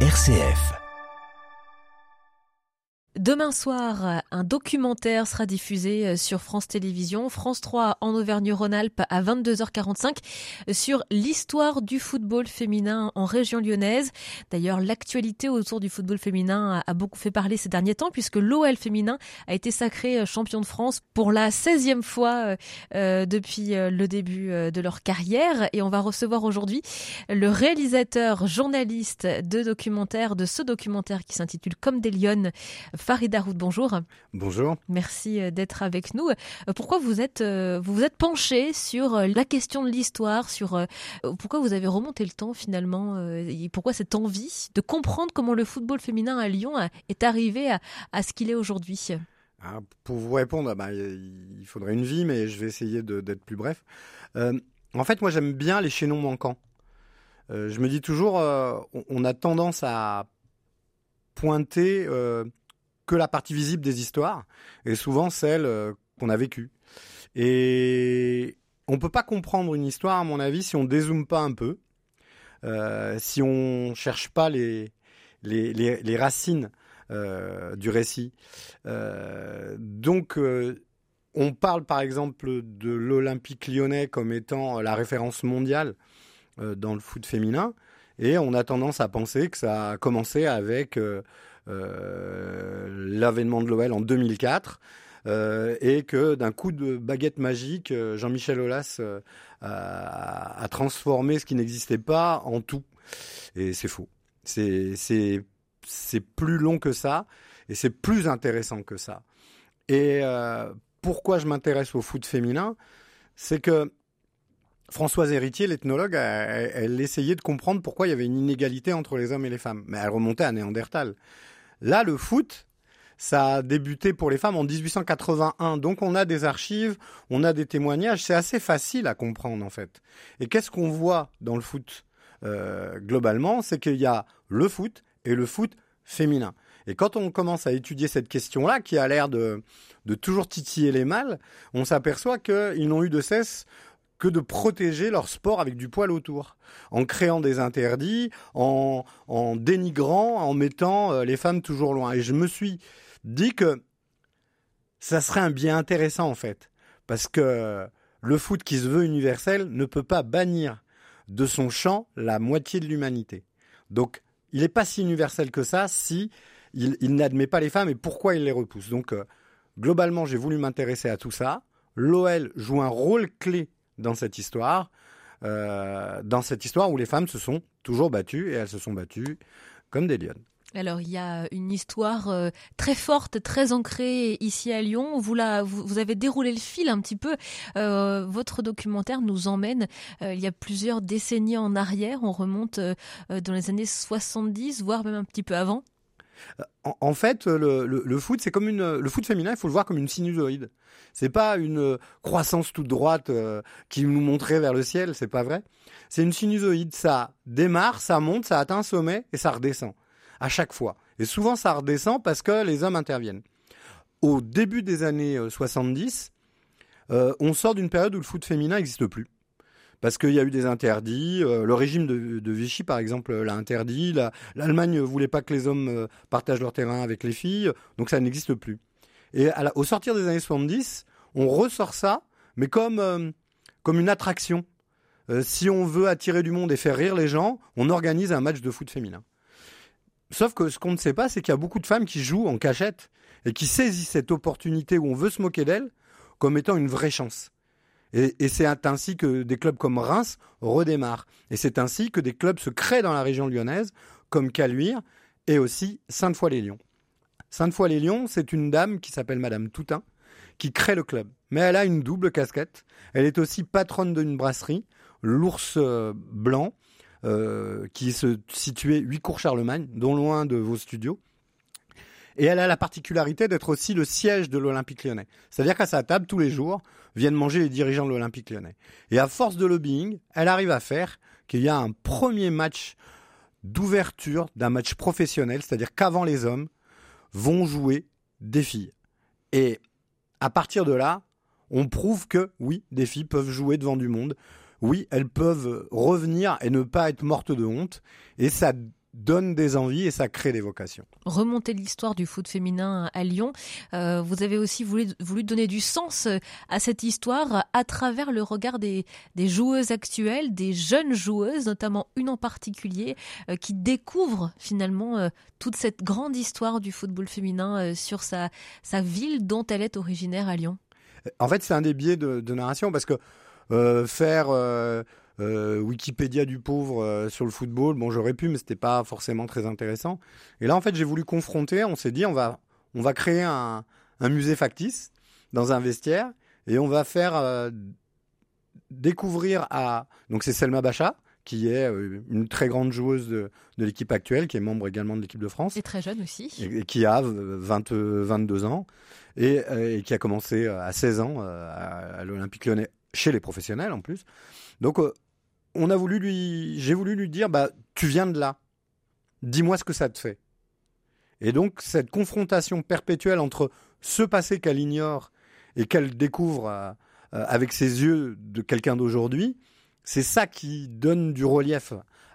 RCF. Demain soir, un documentaire sera diffusé euh, sur France Télévisions, France 3 en Auvergne-Rhône-Alpes à 22h45 sur l'histoire du football féminin en région lyonnaise. D'ailleurs, l'actualité autour du football féminin a beaucoup fait parler ces derniers temps puisque l'OL féminin a été sacré euh, champion de France pour la 16e fois euh, depuis le début de leur carrière. Et on va recevoir aujourd'hui le réalisateur journaliste de documentaire, de ce documentaire qui s'intitule Comme des Lyonnes, Farid Daroud, bonjour. Bonjour. Merci euh, d'être avec nous. Euh, pourquoi vous êtes euh, vous, vous êtes penché sur la question de l'histoire, sur pourquoi vous avez remonté le temps finalement, et pourquoi cette envie de comprendre comment le football féminin à Lyon est arrivé à, ce qu'il est aujourd'hui? Ah, Pour vous répondre, bah, il faudrait une vie, mais je vais essayer d'être plus bref. en fait, moi j'aime bien les chaînons manquants. je me dis toujours, on, a tendance à pointer que la partie visible des histoires, et souvent celle euh, qu'on a vécue. Et on peut pas comprendre une histoire, à mon avis, si on dézoome pas un peu, euh, si on cherche pas les, les, les, racines euh, du récit. donc, on parle par exemple de l'Olympique lyonnais comme étant la référence mondiale dans le foot féminin, et on a tendance à penser que ça a commencé avec l'avènement de l'OL en 2004. Euh, et que d'un coup de baguette magique, euh, Jean-Michel Aulas a, transformé ce qui n'existait pas en tout. Et c'est faux. C'est, plus long que ça et c'est plus intéressant que ça. Et pourquoi je m'intéresse au foot féminin? C'est que Françoise Héritier, l'ethnologue, elle, essayait de comprendre pourquoi il y avait une inégalité entre les hommes et les femmes. Mais elle remontait à Néandertal. Là, le foot, ça a débuté pour les femmes en 1881. Donc on a des archives, on a des témoignages, c'est assez facile à comprendre en fait. Et qu'est-ce qu'on voit dans le foot euh, globalement? C'est qu'il y a le foot et le foot féminin. Et quand on commence à étudier cette question-là, qui a l'air de, de toujours titiller les mâles, on s'aperçoit qu'ils n'ont eu de cesse que de protéger leur sport avec du poil autour, en créant des interdits, en, dénigrant, en mettant euh, les femmes toujours loin. Et je me suis dit que ça serait un bien intéressant en fait, parce que le foot qui se veut universel ne peut pas bannir de son champ la moitié de l'humanité. Donc il n'est pas si universel que ça si il, n'admet pas les femmes et pourquoi il les repousse. Donc euh, globalement j'ai voulu m'intéresser à tout ça. L'OL joue un rôle clé dans cette histoire, euh, dans cette histoire où les femmes se sont toujours battues et elles se sont battues comme des lionnes. Alors il y a une histoire euh, très forte, très ancrée ici à Lyon. Vous, la, vous, avez déroulé le fil un petit peu. Euh, votre documentaire nous emmène il y a plusieurs décennies en arrière. On remonte dans les années 70, voire même un petit peu avant. En, fait, le, foot, c'est comme une, le foot féminin, il faut le voir comme une sinusoïde. C'est pas une croissance toute droite euh, qui nous montrait vers le ciel, c'est pas vrai. C'est une sinusoïde, ça démarre, ça monte, ça atteint un sommet et ça redescend à chaque fois. Et souvent, ça redescend parce que les hommes interviennent. Au début des années 70, euh, euh, on sort d'une période où le foot féminin n'existe plus parce qu'il y a eu des interdits. Euh, le régime de, Vichy, par exemple, l'a interdit. L'Allemagne ne voulait pas que les hommes euh, partagent leur terrain avec les filles, donc ça n'existe plus. Et au sortir des années 70, on ressort ça, mais comme, euh, comme une attraction. si on veut attirer du monde et faire rire les gens, on organise un match de foot féminin. Sauf que ce qu'on ne sait pas, c'est qu'il y a beaucoup de femmes qui jouent en cachette et qui saisissent cette opportunité où on veut se moquer d'elles comme étant une vraie chance. Et, c'est ainsi que des clubs comme Reims redémarrent. Et c'est ainsi que des clubs se créent dans la région lyonnaise, comme Caluire et aussi Sainte-Foy-les-Lyons. Sainte-Foy-les-Lyons, c'est une dame qui s'appelle Madame Toutain, qui crée le club. Mais elle a une double casquette. Elle est aussi patronne d'une brasserie, l'Ours euh, Blanc, euh, qui se situait 8 cours Charlemagne, dont loin de vos studios. Et elle a la particularité d'être aussi le siège de l'Olympique lyonnais. C'est-à-dire qu'à sa table, tous les jours, viennent manger les dirigeants de l'Olympique lyonnais. Et à force de lobbying, elle arrive à faire qu'il y a un premier match d'ouverture d'un match professionnel, c'est-à-dire qu'avant les hommes vont jouer des filles. Et à partir de là, on prouve que oui, des filles peuvent jouer devant du monde. Oui, elles peuvent revenir et ne pas être mortes de honte. Et ça donne des envies et ça crée des vocations. Remonter l'histoire du foot féminin à Lyon, euh, vous avez aussi voulu, voulu, donner du sens à cette histoire à travers le regard des, des joueuses actuelles, des jeunes joueuses, notamment une en particulier, euh, qui découvre finalement euh, toute cette grande histoire du football féminin sur sa, sa ville dont elle est originaire à Lyon. En fait, c'est un des biais de, de narration parce que faire euh, Wikipédia du pauvre euh, sur le football. Bon, j'aurais pu, mais c'était pas forcément très intéressant. Et là, en fait, j'ai voulu confronter. On s'est dit, on va, on va créer un, un, musée factice dans un vestiaire et on va faire euh, découvrir à. Donc, c'est Selma Bacha qui est une très grande joueuse de, de l'équipe actuelle, qui est membre également de l'équipe de France. Et très jeune aussi. Et, qui a 20, 22 ans et, et, qui a commencé à 16 ans à, à l'Olympique lyonnais chez les professionnels en plus. Donc on a voulu lui, j'ai voulu lui dire, bah, tu viens de là. Dis-moi ce que ça te fait. Et donc, cette confrontation perpétuelle entre ce passé qu'elle ignore et qu'elle découvre euh, euh, avec ses yeux de quelqu'un d'aujourd'hui, c'est ça qui donne du relief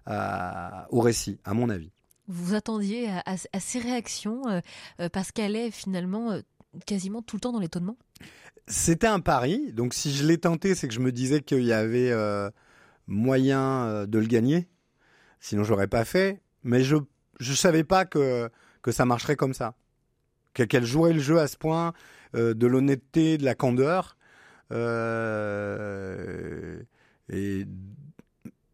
euh, au récit, à mon avis. Vous vous attendiez à, ces réactions parce qu'elle est finalement quasiment tout le temps dans l'étonnement? C'était un pari. Donc, si je l'ai tenté, c'est que je me disais qu'il y avait moyen euh, de le gagner. Sinon, j'aurais pas fait. Mais je je savais pas que que ça marcherait comme ça. Qu'elle jouerait le jeu à ce point, euh, de l'honnêteté, de la candeur. Euh, et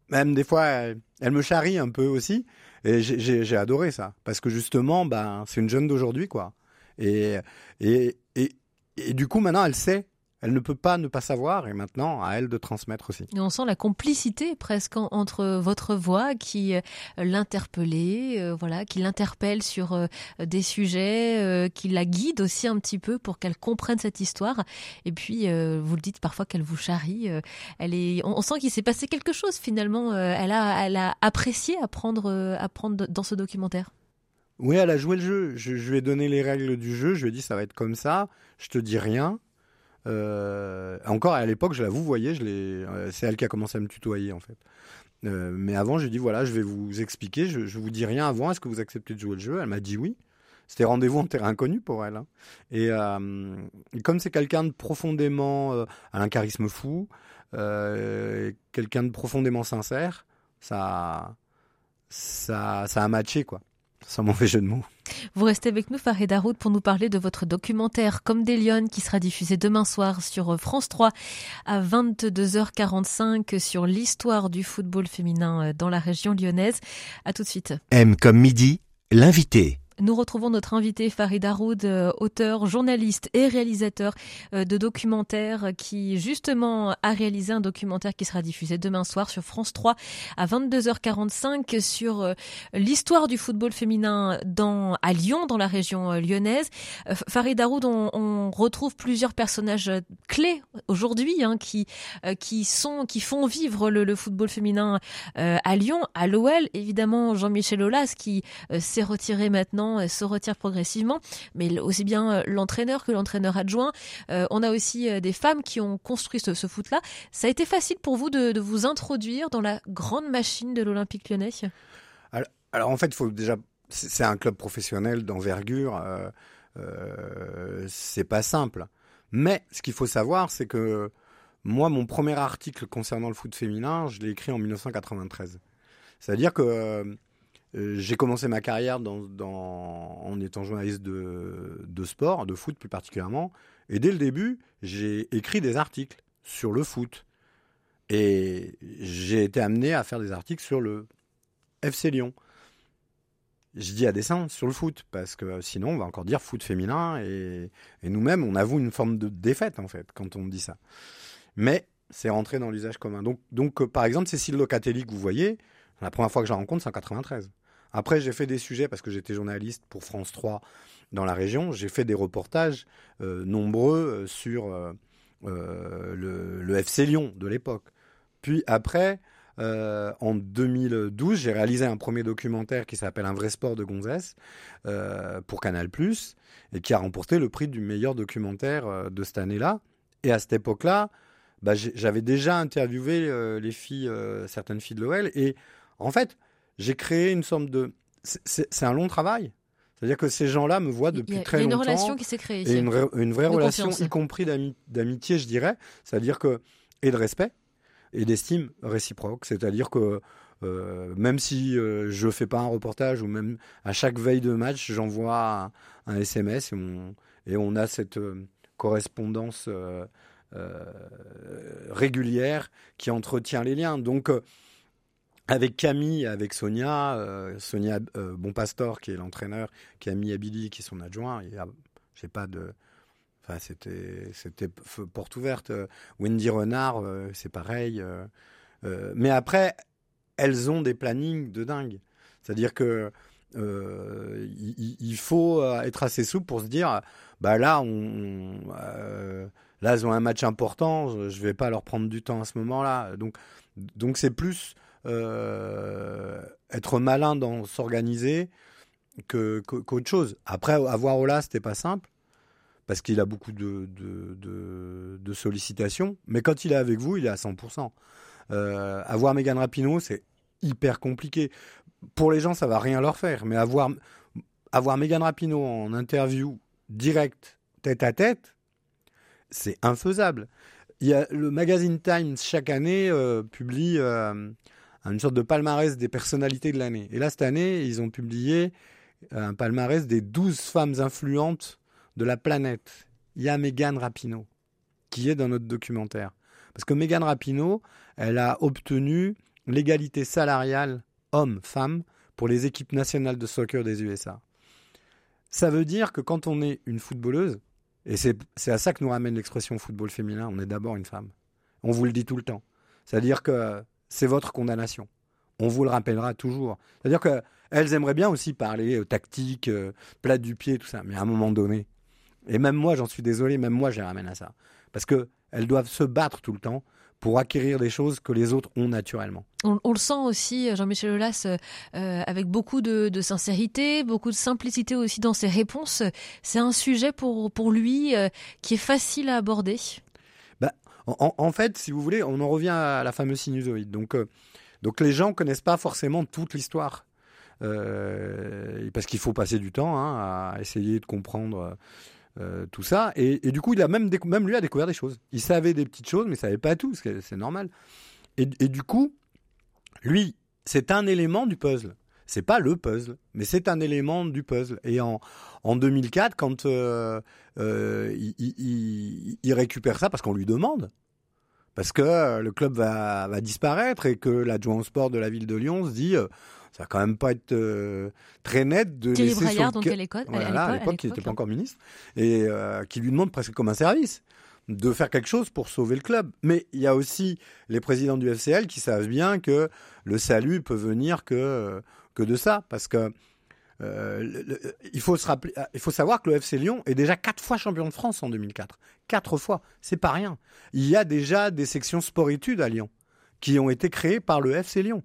même des fois, elle, me charrie un peu aussi. Et j'ai adoré ça. Parce que justement, ben, c'est une jeune d'aujourd'hui, quoi. Et, et, et, et, du coup, maintenant, elle sait elle ne peut pas ne pas savoir et maintenant à elle de transmettre aussi. Et on sent la complicité presque entre votre voix qui euh, l'interpellait, euh, voilà, qui l'interpelle sur euh, des sujets, qui la guide aussi un petit peu pour qu'elle comprenne cette histoire. Et puis vous le dites parfois qu'elle vous charrie. elle est, on, sent qu'il s'est passé quelque chose finalement. elle a, elle a apprécié apprendre, apprendre dans ce documentaire. Oui, elle a joué le jeu. Je, je lui ai donné les règles du jeu. Je lui ai dit ça va être comme ça. Je te dis rien. Euh, encore à l'époque, je la vous voyez, je euh, c'est elle qui a commencé à me tutoyer en fait. Euh, mais avant, j'ai dit voilà, je vais vous expliquer, je, je vous dis rien avant, est-ce que vous acceptez de jouer le jeu? Elle m'a dit oui. C'était rendez-vous en terrain inconnu pour elle. Hein. Et, comme c'est quelqu'un de profondément, a un charisme fou, quelqu'un de profondément sincère, ça, ça, ça a matché quoi sans mauvais jeu de mots. Vous restez avec nous, Farid Haroud, pour nous parler de votre documentaire Comme des lionnes qui sera diffusé demain soir sur France 3 à 22h45 sur l'histoire du football féminin dans la région lyonnaise. À tout de suite. M comme midi, l'invité. Nous retrouvons notre invité Farid Haroud, euh, auteur, journaliste et réalisateur euh, de documentaires qui justement a réalisé un documentaire qui sera diffusé demain soir sur France 3 à 22h45 sur euh, l'histoire du football féminin dans à Lyon, dans la région lyonnaise. Farid Haroud, on, on retrouve plusieurs personnages clés aujourd'hui hein, qui qui sont qui font vivre le, le football féminin à Lyon, à l'OL évidemment Jean-Michel Aulas qui s'est retiré maintenant euh, se retire progressivement, mais aussi bien euh, l'entraîneur que l'entraîneur adjoint. Euh, on a aussi des femmes qui ont construit ce, foot-là. Ça a été facile pour vous de, vous introduire dans la grande machine de l'Olympique lyonnais? Alors, en fait, faut déjà. C'est un club professionnel d'envergure. Euh, c'est pas simple. Mais ce qu'il faut savoir, c'est que moi, mon premier article concernant le foot féminin, je l'ai écrit en 1993. C'est-à-dire que euh, j'ai commencé ma carrière en étant journaliste de, sport, de foot plus particulièrement. Et dès le début, j'ai écrit des articles sur le foot. Et j'ai été amené à faire des articles sur le FC Lyon. Je dis à dessein sur le foot, parce que sinon on va encore dire foot féminin, et, nous-mêmes on avoue une forme de défaite en fait quand on dit ça. Mais c'est rentré dans l'usage commun. Donc, donc par exemple, Cécile Locatelli que vous voyez, la première fois que je la rencontre, c'est en 93. Après, j'ai fait des sujets parce que j'étais journaliste pour France 3 dans la région. J'ai fait des reportages euh, nombreux euh, sur euh, le, FC Lyon de l'époque. Puis après, en 2012, j'ai réalisé un premier documentaire qui s'appelle Un vrai sport de Gonzès pour Canal+, et qui a remporté le prix du meilleur documentaire de cette année-là. Et à cette époque-là, bah, j'avais déjà interviewé certaines filles de l'OL, et en fait, j'ai créé une sorte de. C'est un long travail. C'est-à-dire que ces gens-là me voient depuis très longtemps. Il y a une relation qui s'est créée. Et une, une vraie relation, y compris d'amitié, je dirais. C'est-à-dire que. Et de respect et d'estime réciproque. C'est-à-dire que euh, même si euh, je fais pas un reportage ou même à chaque veille de match, j'envoie un, SMS et on, et on a cette euh, correspondance régulière qui entretient les liens. Donc avec Camille, avec Sonia, Sonia Bonpastor qui est l'entraîneur, Camille Abili qui est son adjoint, j'ai pas de Enfin, c'était, c'était porte ouverte. Wendy Renard, c'est pareil. mais après, elles ont des plannings de dingue. C'est-à-dire que euh, il, faut euh, être assez souple pour se dire, bah là, on, euh, là, ils ont un match important, je vais pas leur prendre du temps à ce moment-là. Donc, donc c'est plus être malin dans s'organiser que, qu'autre chose. Après, avoir Ola, c'était pas simple parce qu'il a beaucoup de, de, sollicitations. Mais quand il est avec vous, il est à 100%. Euh, avoir Megan Rapinoe, c'est hyper compliqué. Pour les gens, ça va rien leur faire. Mais avoir, avoir Megan Rapinoe en interview direct, tête à tête, c'est infaisable. Il y a, le magazine Times, chaque année, euh, publie euh, une sorte de palmarès des personnalités de l'année. Et là, cette année, ils ont publié un palmarès des 12 femmes influentes de la planète. Il y a Megan Rapinoe, qui est dans notre documentaire. Parce que Megan Rapinoe, elle a obtenu l'égalité salariale homme-femme pour les équipes nationales de soccer des USA. Ça veut dire que quand on est une footballeuse, et c'est à ça que nous ramène l'expression football féminin, on est d'abord une femme. On vous le dit tout le temps. C'est-à-dire que c'est votre condamnation. On vous le rappellera toujours. C'est-à-dire qu'elles aimeraient bien aussi parler euh, tactique, euh, plat du pied, tout ça. Mais à un moment donné, et même moi, j'en suis désolé, même moi, je les ramène à ça. Parce qu'elles doivent se battre tout le temps pour acquérir des choses que les autres ont naturellement. On, le sent aussi, Jean-Michel Aulas, euh, euh, avec beaucoup de, sincérité, beaucoup de simplicité aussi dans ses réponses. C'est un sujet pour, pour lui euh, qui est facile à aborder. En, fait, si vous voulez, on en revient à la fameuse sinusoïde. Donc, donc les gens connaissent pas forcément toute l'histoire. parce qu'il faut passer du temps hein, à essayer de comprendre euh, tout ça. Et, du coup, il a même, même lui a découvert des choses. Il savait des petites choses, mais il savait pas tout, c'est normal. Et, du coup, lui, c'est un élément du puzzle. C'est pas le puzzle, mais c'est un élément du puzzle. Et en, en 2004, quand euh, euh, il, récupère ça, parce qu'on lui demande, parce que le club va, va disparaître et que l'adjoint au sport de la ville de Lyon se dit ça va quand même pas être euh, très net de Thierry laisser Braillard, donc à l'époque, à l'époque, qui n'était pas encore ministre, et euh, qui lui demande presque comme un service de faire quelque chose pour sauver le club. Mais il y a aussi les présidents du FCL qui savent bien que le salut peut venir que, que de ça, parce que euh, il faut se rappeler, il faut savoir que le FC Lyon est déjà quatre fois champion de France en 2004. Quatre fois, c'est pas rien. Il y a déjà des sections sport-études à Lyon qui ont été créées par le FC Lyon.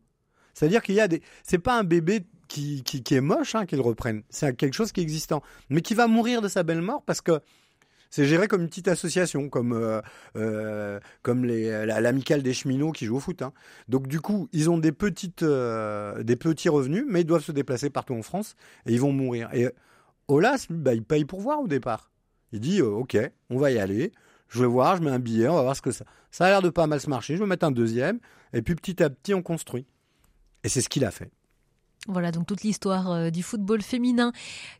C'est-à-dire qu'il y a des. C'est pas un bébé qui, qui, est moche hein, qu'ils reprennent. C'est quelque chose qui est existant. Mais qui va mourir de sa belle mort parce que c'est géré comme une petite association, comme, euh, euh, comme l'amicale des cheminots qui jouent au foot. Hein. Donc du coup, ils ont des, petites, euh, des petits revenus, mais ils doivent se déplacer partout en France et ils vont mourir. Et Olas, bah, il paye pour voir au départ. Il dit, ok, on va y aller. Je vais voir, je mets un billet, on va voir ce que ça. Ça a l'air de pas mal se marcher. Je vais mettre un deuxième. Et puis petit à petit, on construit. Et c'est ce qu'il a fait. Voilà donc toute l'histoire euh, du football féminin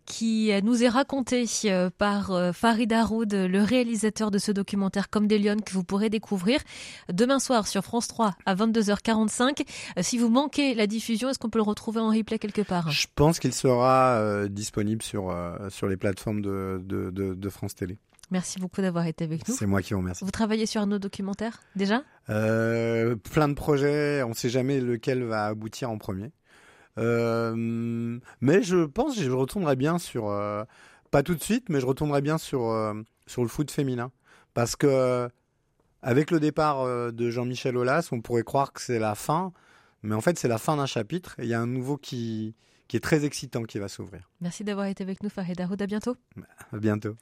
qui euh, nous est racontée euh, par Farid Haroud, le réalisateur de ce documentaire Comme des Lyonnes que vous pourrez découvrir demain soir sur France 3 à 22h45. Si vous manquez la diffusion, est-ce qu'on peut le retrouver en replay quelque part? Je pense qu'il sera disponible sur, sur les plateformes de, de, de France Télé. Merci beaucoup d'avoir été avec nous. C'est moi qui vous remercie. Vous travaillez sur un autre documentaire déjà? Euh, Plein de projets. On ne sait jamais lequel va aboutir en premier. Euh, mais je pense que je retournerai bien sur, euh, pas tout de suite, mais je retournerai bien sur, sur le foot féminin. Parce que avec le départ de Jean-Michel Aulas, on pourrait croire que c'est la fin, mais en fait c'est la fin d'un chapitre. Et il y a un nouveau qui, qui est très excitant qui va s'ouvrir. Merci d'avoir été avec nous, Fahed Dahoud. À bientôt. À bientôt.